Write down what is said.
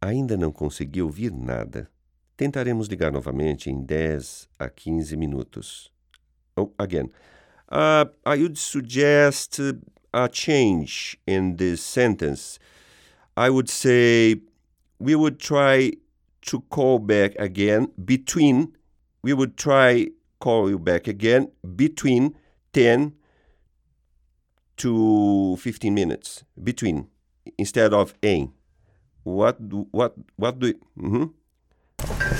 Ainda não consegui ouvir nada. Tentaremos ligar novamente em 10 a 15 minutos. Oh, again. Uh, I would suggest a change in this sentence. I would say we would try to call back again between we would try call you back again between 10 to 15 minutes between instead of em what do, what what do mm-hmm.